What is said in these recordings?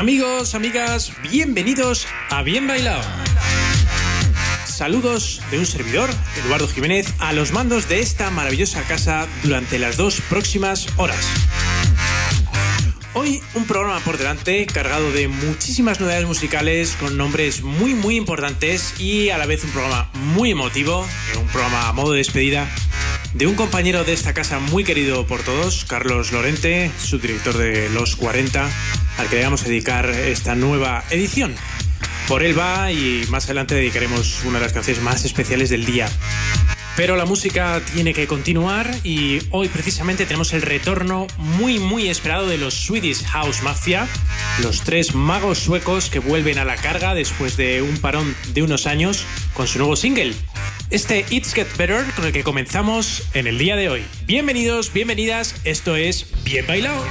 Amigos, amigas, bienvenidos a Bien Bailado. Saludos de un servidor, Eduardo Jiménez, a los mandos de esta maravillosa casa durante las dos próximas horas. Hoy un programa por delante cargado de muchísimas novedades musicales con nombres muy muy importantes y a la vez un programa muy emotivo, un programa a modo de despedida de un compañero de esta casa muy querido por todos, Carlos Lorente, subdirector de Los 40, al que le dedicar esta nueva edición. Por él va y más adelante dedicaremos una de las canciones más especiales del día. Pero la música tiene que continuar y hoy precisamente tenemos el retorno muy muy esperado de los Swedish House Mafia, los tres magos suecos que vuelven a la carga después de un parón de unos años con su nuevo single. Este It's Get Better con el que comenzamos en el día de hoy. Bienvenidos, bienvenidas, esto es Bien Bailado.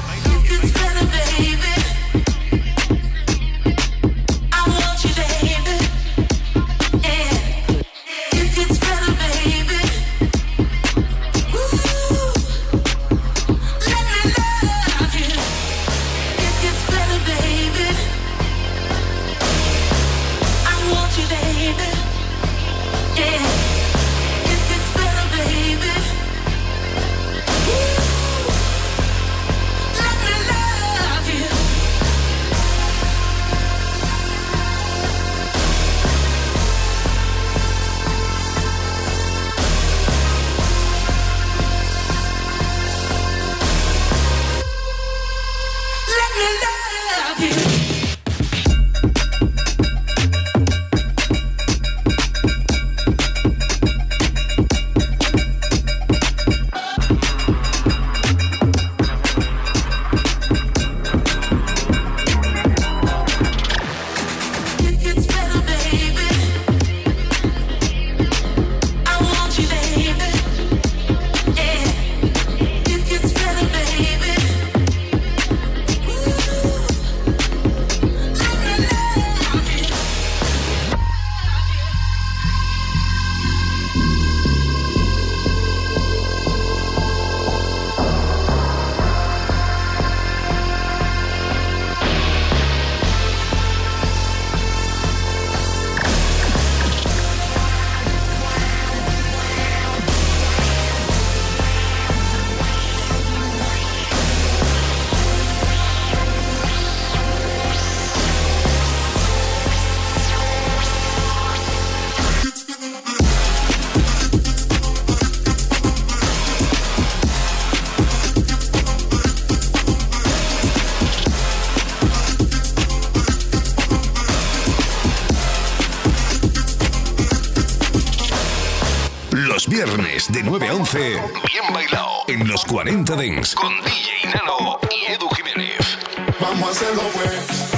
De 9 a 11, bien bailado en los 40 Dents con DJ Nano y Edu Jiménez. Vamos a hacerlo, pues.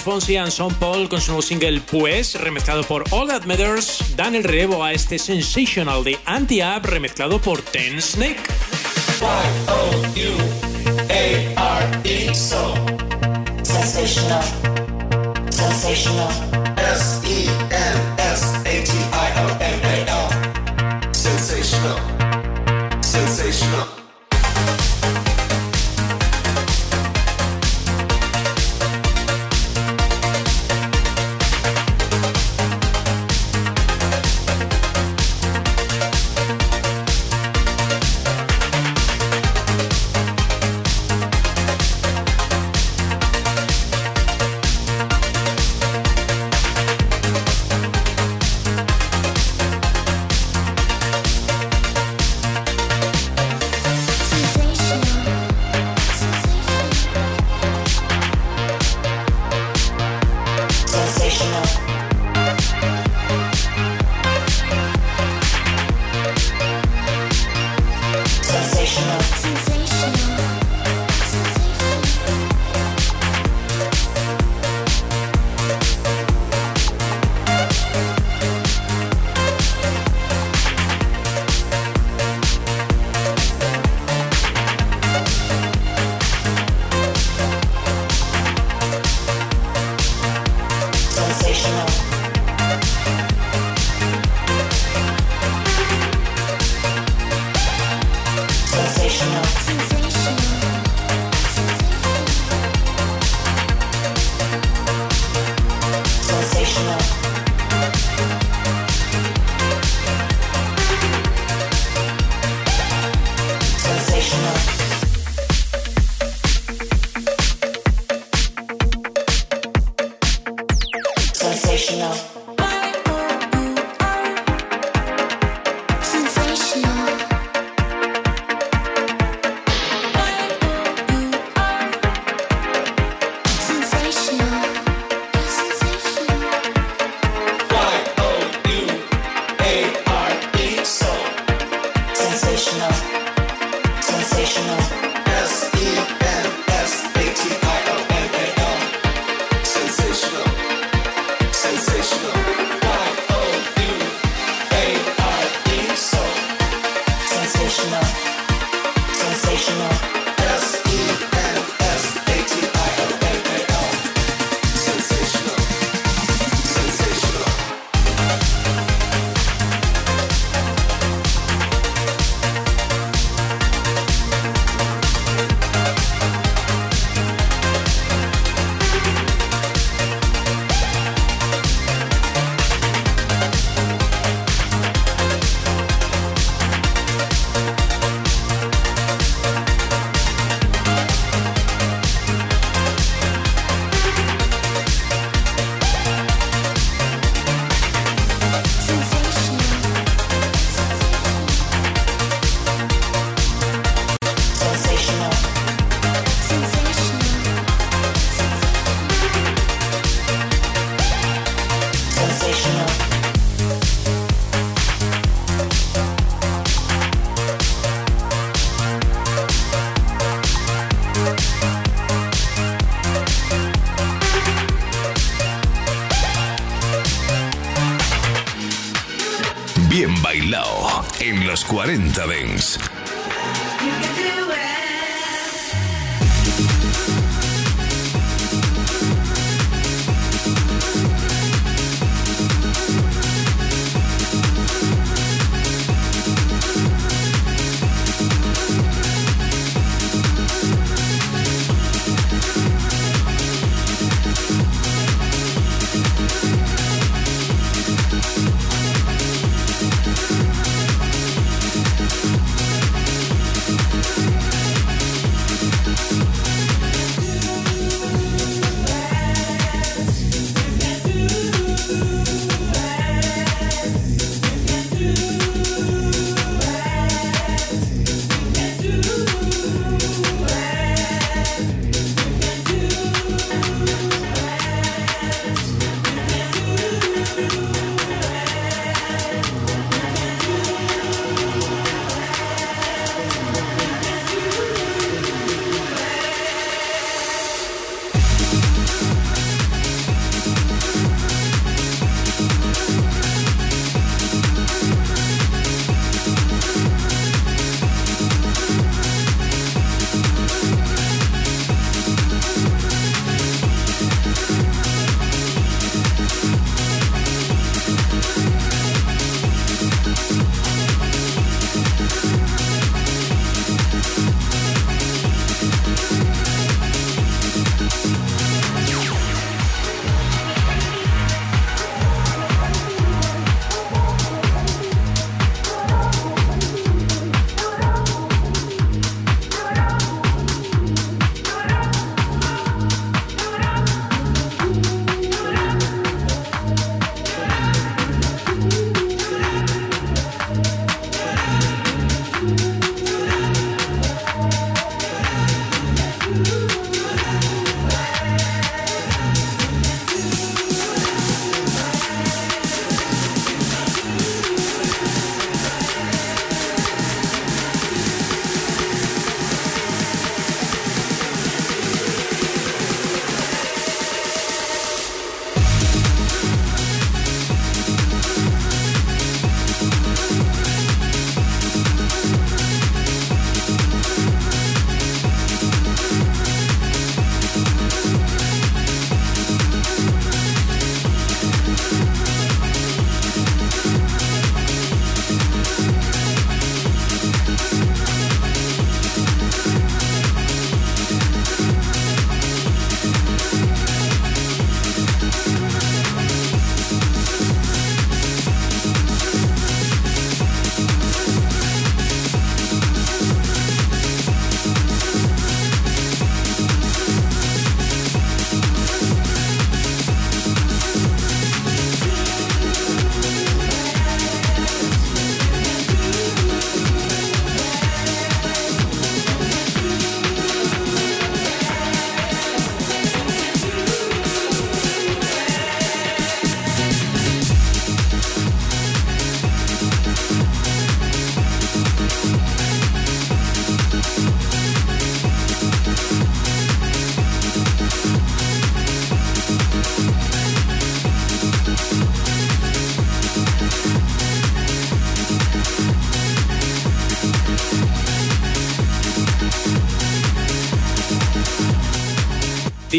Luis Fonsi y Sean Paul con su nuevo single Pues, remezclado por All That Matters, dan el relevo a este Sensational de Anti-Up remezclado por Ten Snake. S-E-N-S-A-T-I-O-N-A-L.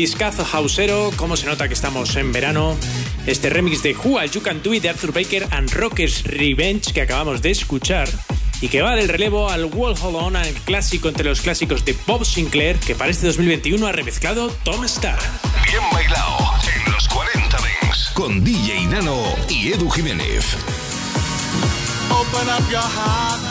Discazo hausero, como se nota que estamos en verano. Este remix de Who You Can Do It de Arthur Baker and Rockers Revenge que acabamos de escuchar y que va del relevo al Wall Hold On, al clásico entre los clásicos de Bob Sinclair que para este 2021 ha remezclado Tom Starr. Bien bailado en los 40 Dings con DJ Nano y Edu Jiménez. Open up your heart,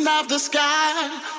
of the sky.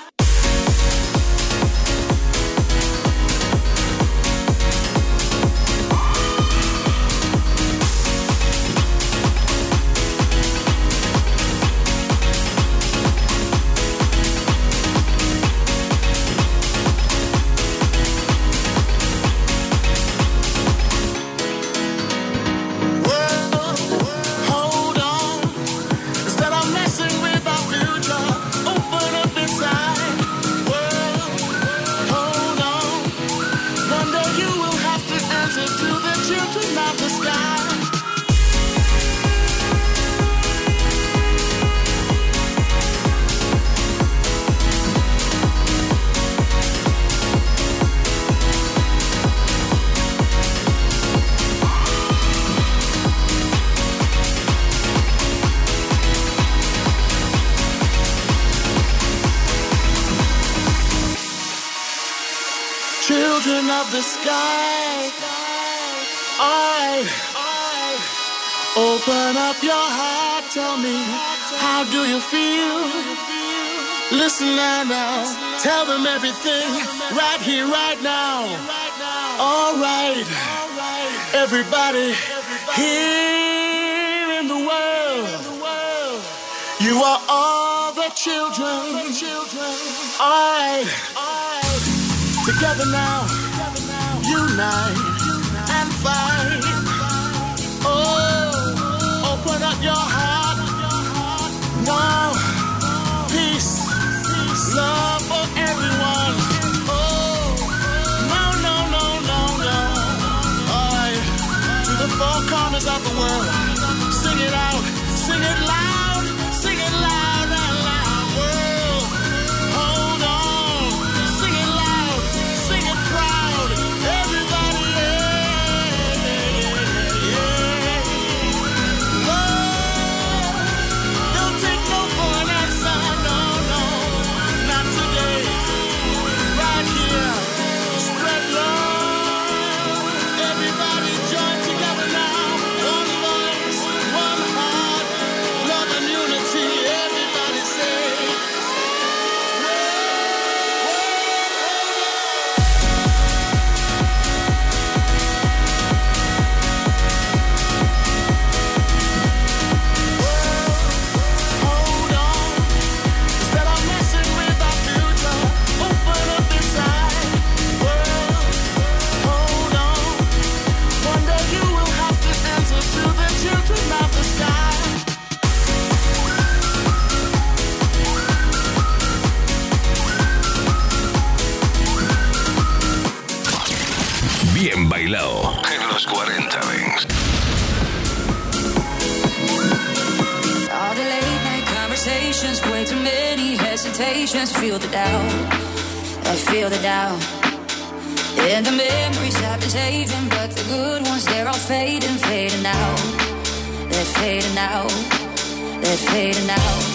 Listen now, now. Tell them everything right here, right now. All right, everybody here in the world. You are all the children. I, together now, unite and fight. Oh, open up your heart. Now, los 40 Dance. All the late night conversations, way too many hesitations. Feel the doubt, I feel the doubt. And the memories I've been saving, but the good ones, they're all fading, fading out. They're fading out, they're fading out,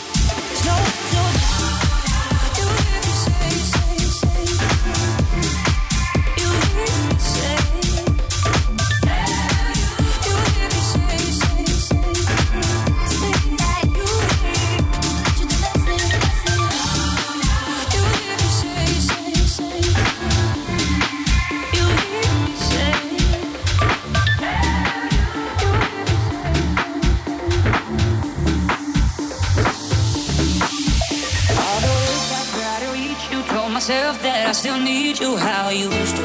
still need you how I used to,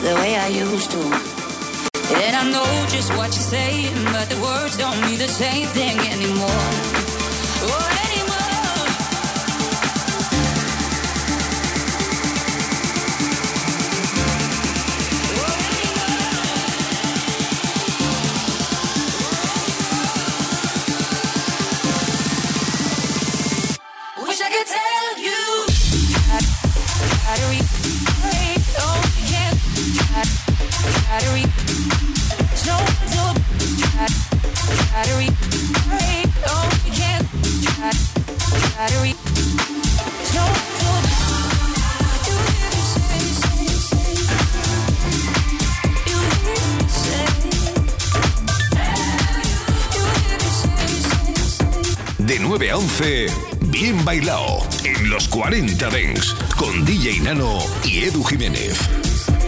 the way I used to. And I know just what you're saying, but the words don't mean the same thing anymore. Oh, De 9 a 11, Bien bailado en los 40 Dance con DJ Nano y Edu Jiménez.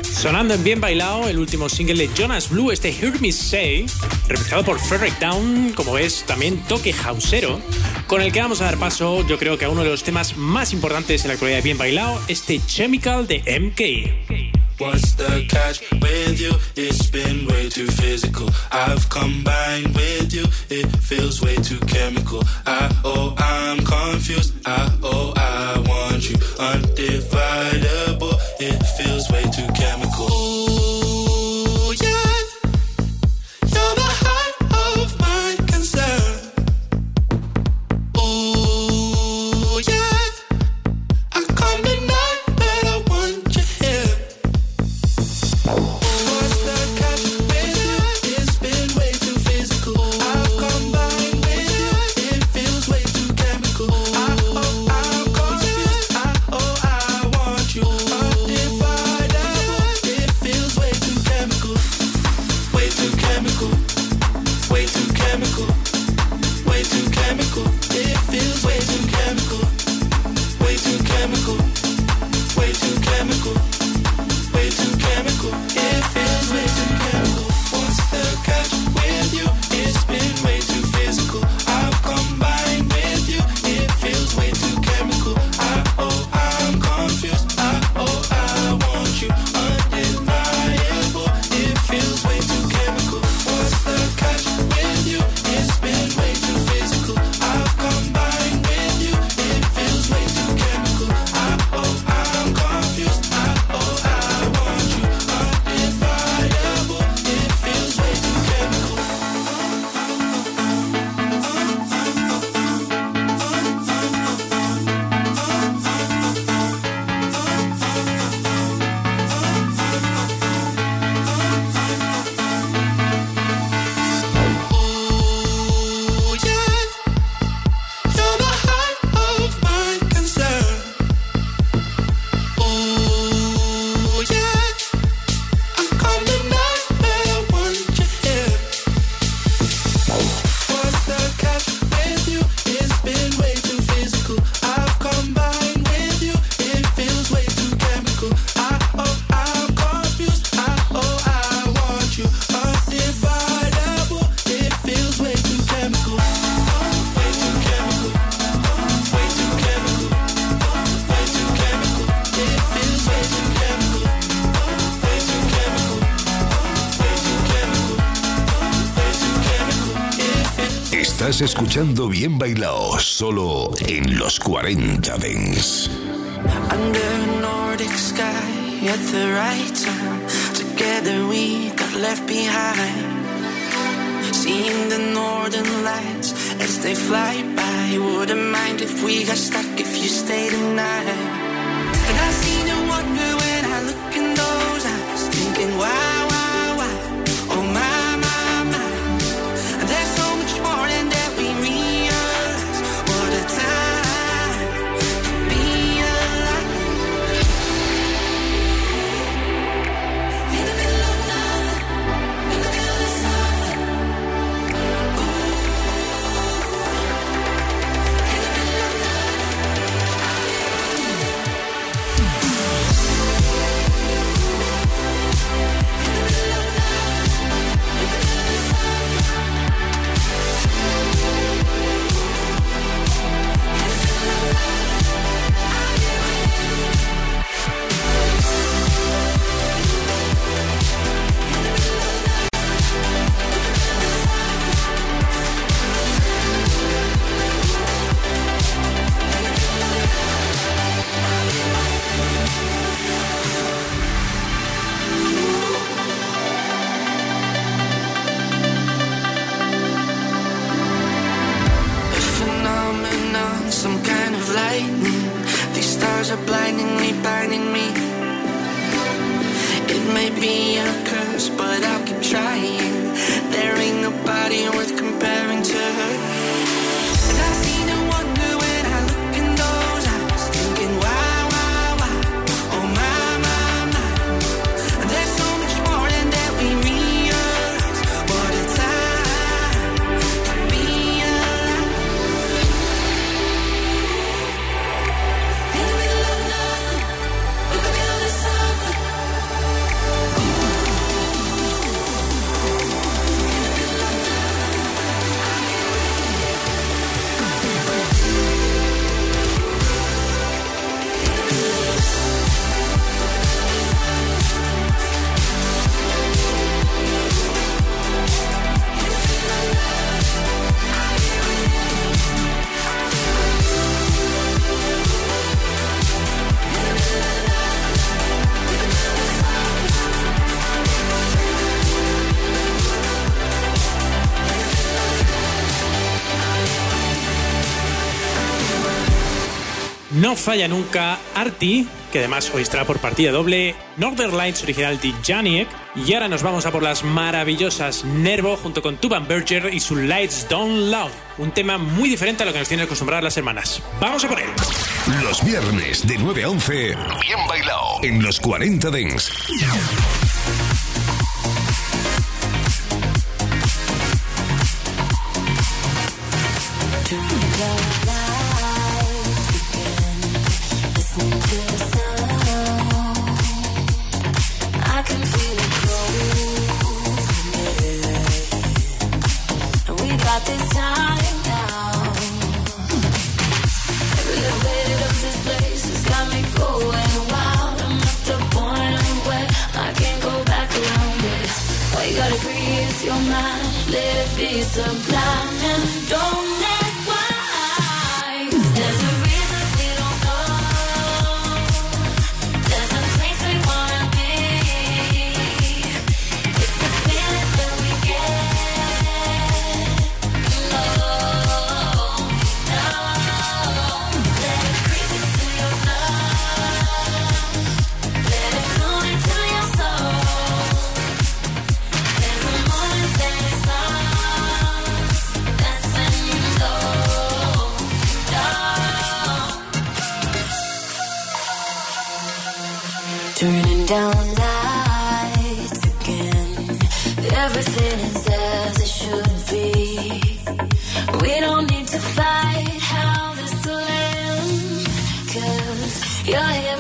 Sonando en Bien Bailado, el último single de Jonas Blue, este Hear Me Say, remezclado por Frederick Down, como ves, también toque hausero, con el que vamos a dar paso, yo creo que a uno de los temas más importantes en la actualidad Bien Bailado, este Chemical de MK. What's the catch with you? It's been way too physical. I've combined with you. It feels way too chemical. I oh I'm confused. I oh I want you. It feels way too chemical. Escuchando Bien Bailao, solo en los 40 Dents. Under a Nordic sky at the right time. Together we got left behind. Seeing the northern lights as they fly by. Wouldn't mind if we got stuck if you stayed the night. No falla nunca Arti, que además hoy estará por partida doble, Northern Lights original de Janiek, y ahora nos vamos a por las maravillosas Nervo junto con Tuban Berger y su Lights Don't Love, un tema muy diferente a lo que nos tienen acostumbradas las hermanas. ¡Vamos a por él! Los viernes de 9 a 11, bien bailado en los 40 Dents. sublime, let it be sublime. And don't Turning down lights again. Everything is as it should be. We don't need to fight how this will end. Cause you're here.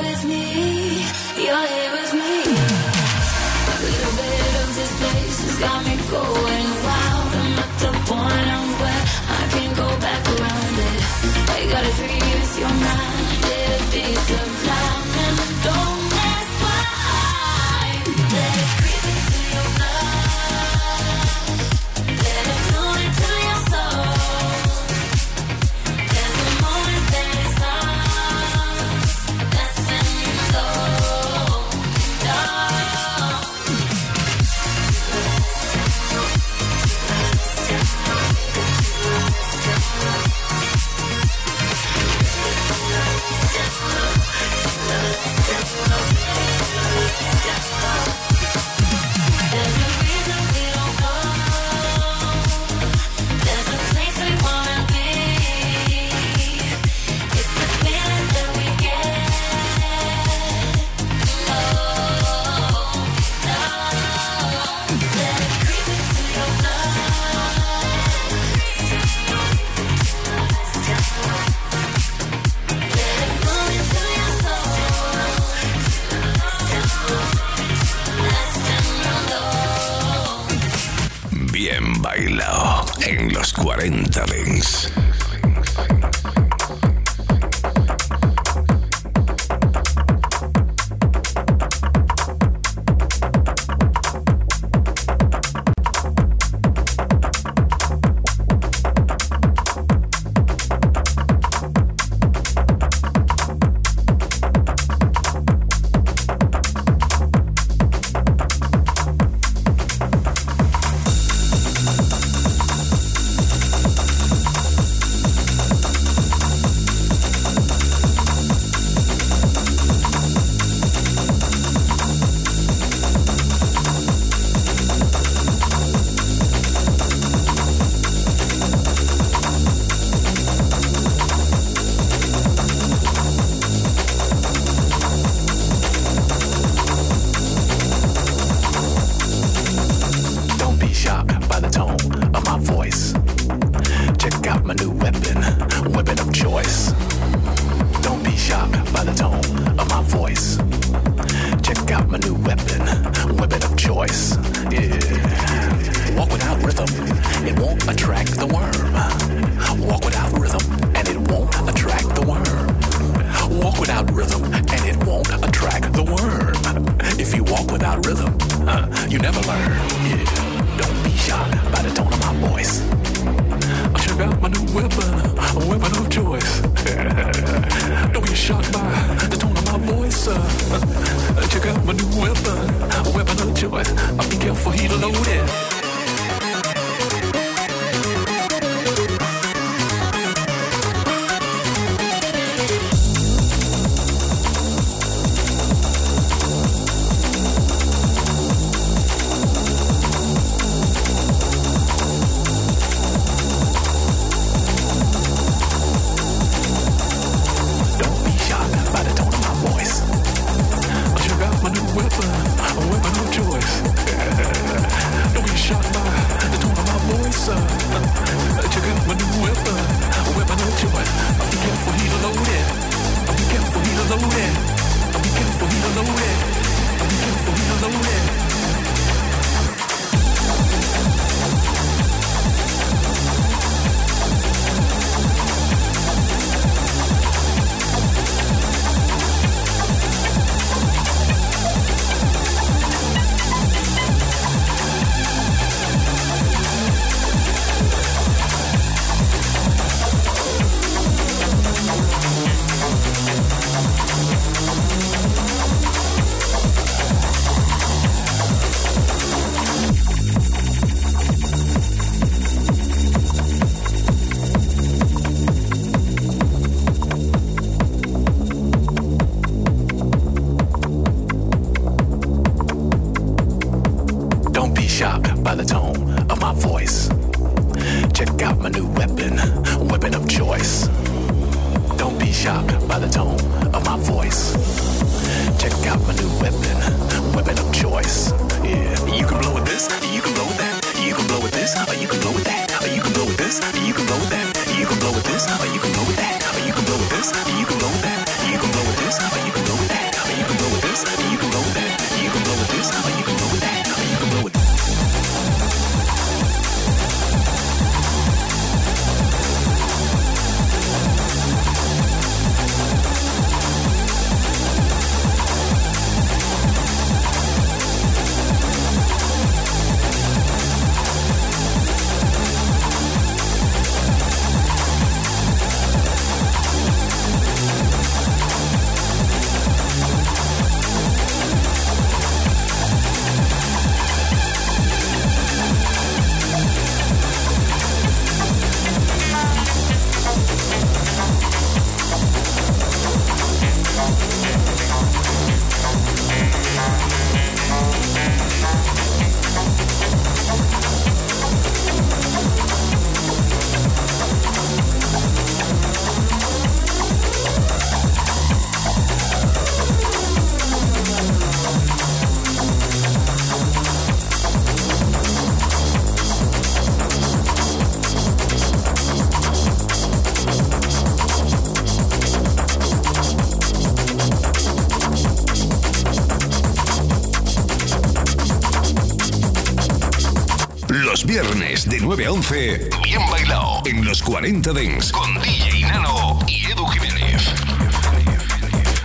Los 40 Dents con DJ Nano y Edu Jiménez.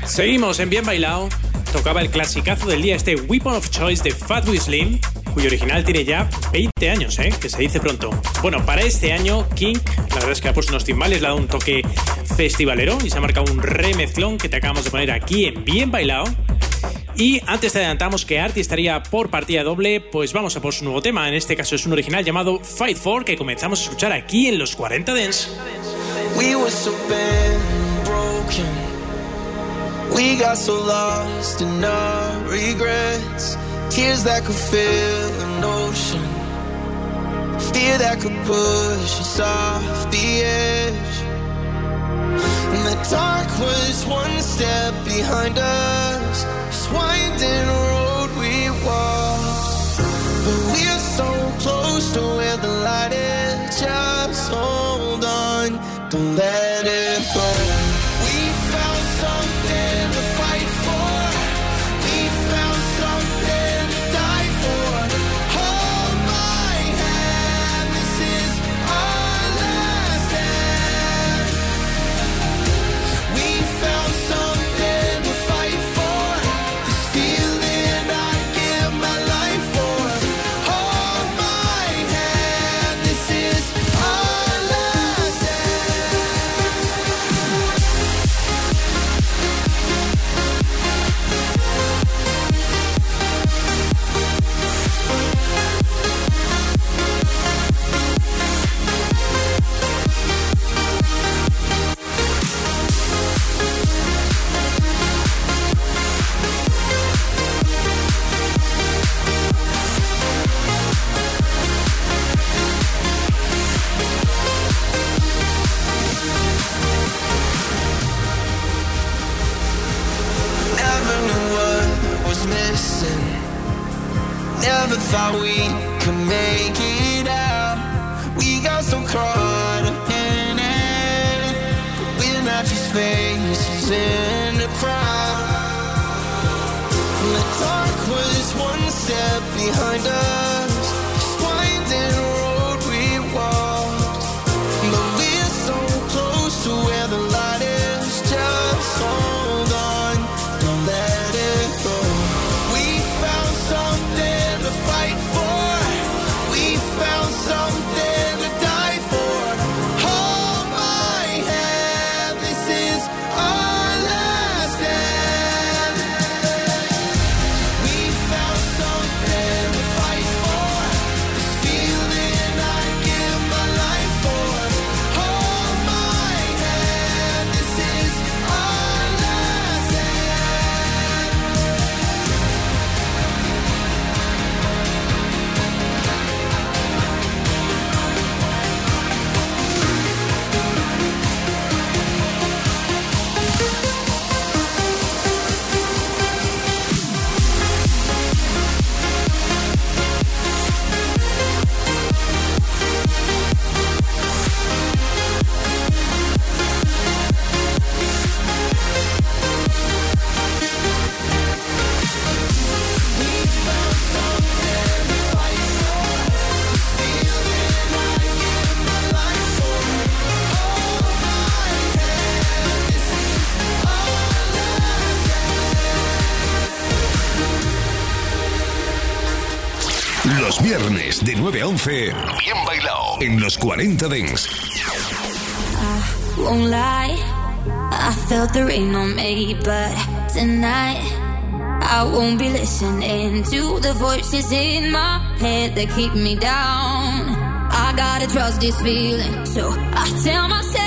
Seguimos en Bien Bailado. Tocaba el clasicazo del día este Weapon of Choice de Fatboy Slim, cuyo original tiene ya 20 años, ¿eh? que se dice pronto. Bueno, para este año, King, la verdad es que ha puesto unos timbales, le ha dado un toque festivalero y se ha marcado un remezclón que te acabamos de poner aquí en Bien Bailado. Y antes te adelantamos que Artie estaría por partida doble, pues vamos a por su nuevo tema. En este caso es un original llamado Fight For que comenzamos a escuchar aquí en los 40 Dance. We were so bent, broken. We got so lost in our regrets. Tears that could fill an ocean. Fear that could push us off the edge. And the dark was one step behind us. winding de 9 a 11, bien bailado en los 40 Dents. Won't lie, I felt the rain on me, but tonight I won't be listening to the voices in my head that keep me down. I gotta trust this feeling, so I tell myself,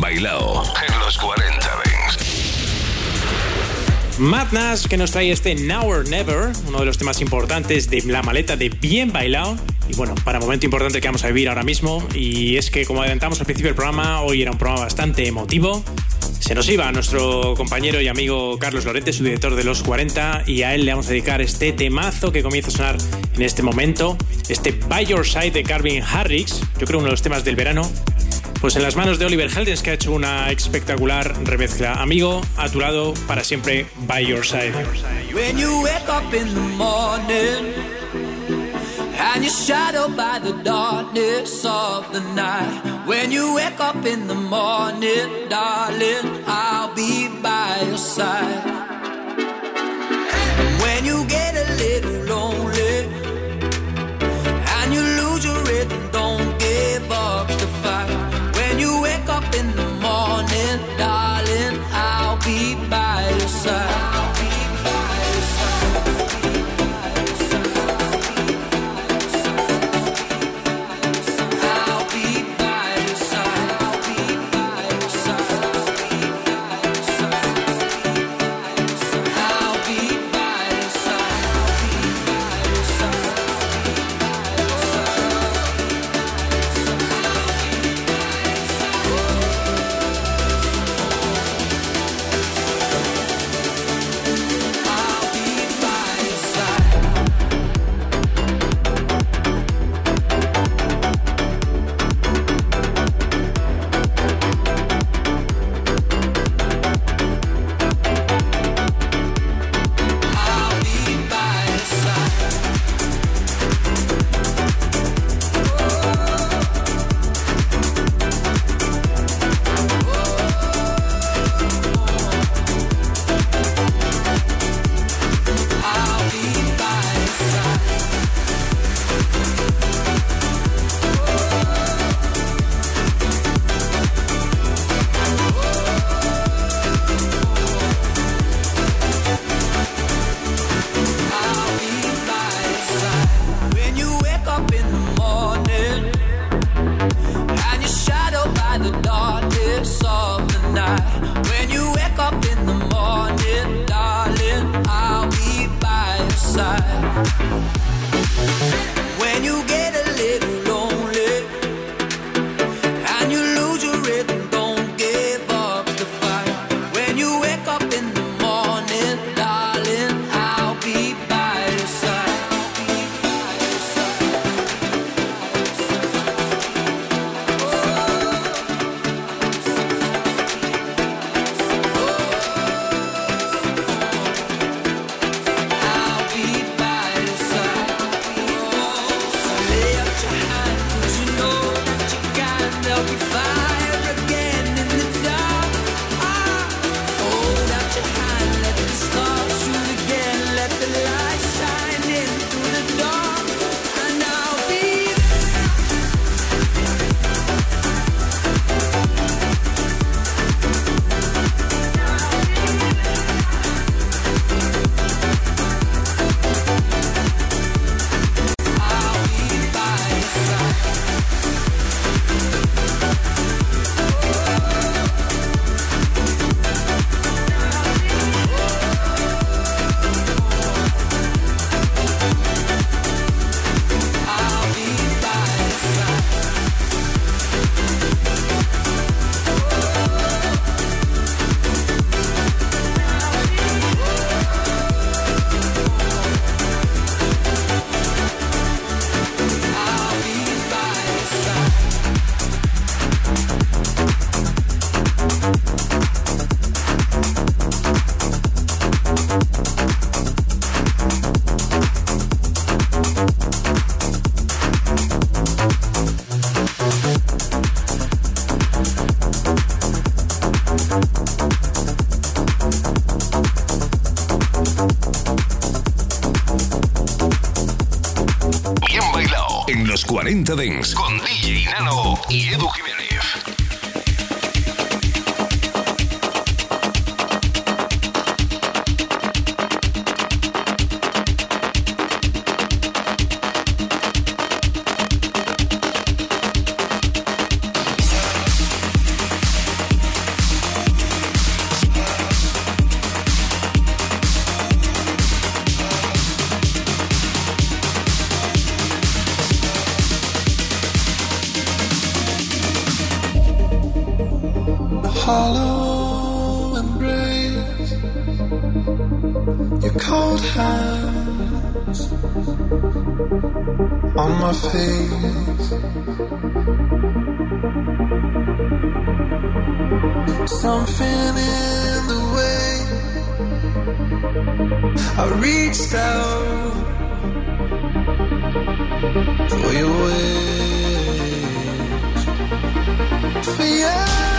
bailado en los 40 Madness que nos trae este Now or Never, uno de los temas importantes de la maleta de Bien Bailado. Y bueno, para momento importante que vamos a vivir ahora mismo. Y es que, como adelantamos al principio del programa, hoy era un programa bastante emotivo. Se nos iba a nuestro compañero y amigo Carlos Lorente, su director de los 40, y a él le vamos a dedicar este temazo que comienza a sonar en este momento, este By Your Side de Carvin Harris, yo creo uno de los temas del verano, pues en las manos de Oliver Heldens, que ha hecho una espectacular remezcla. Amigo, a tu lado para siempre, by your side. When you wake up in the morning and you're shadowed by the darkness of the night. When you wake up in the morning, darling, I'll be by your side. When you get side. Con DJ Something in the way I reached out for your ways, for you.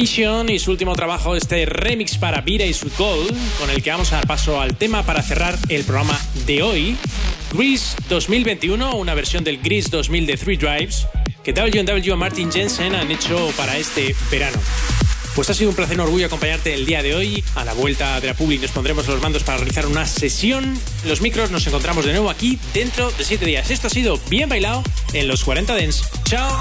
Vision y su último trabajo, este remix para Vira y su Gold, con el que vamos a dar paso al tema para cerrar el programa de hoy. Grease 2021, una versión del Grease 2000 de Three Drives, que W&W Martin Jensen han hecho para este verano. Pues ha sido un placer un orgullo acompañarte el día de hoy. A la vuelta de la Public nos pondremos los mandos para realizar una sesión. Los micros nos encontramos de nuevo aquí dentro de 7 días. Esto ha sido bien bailado en los 40 Dents. ¡Chao!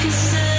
40 Dings.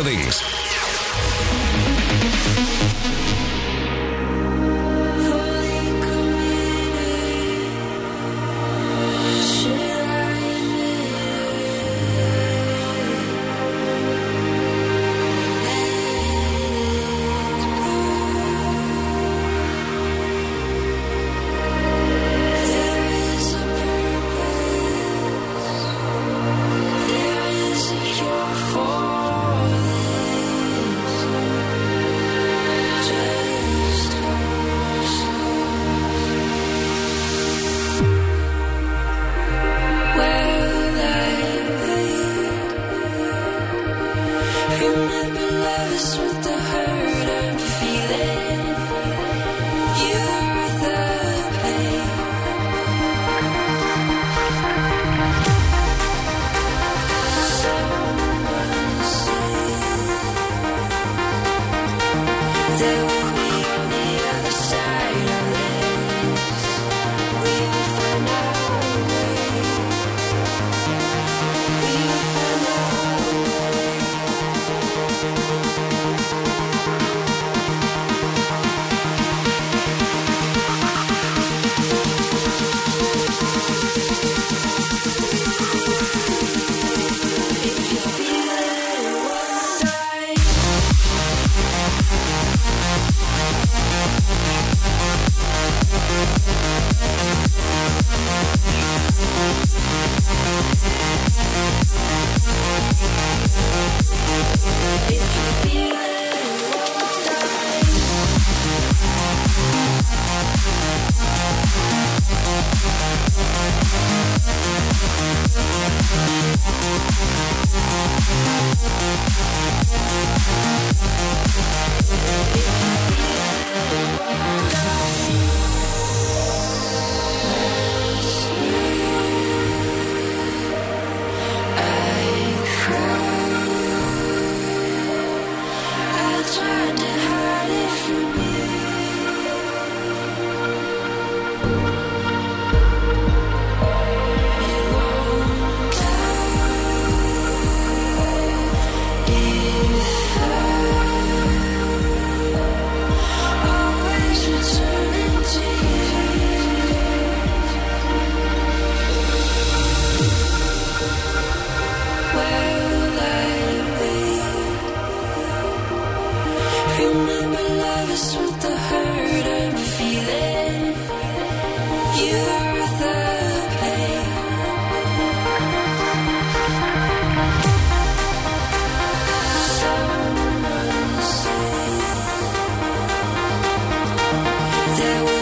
Bailado there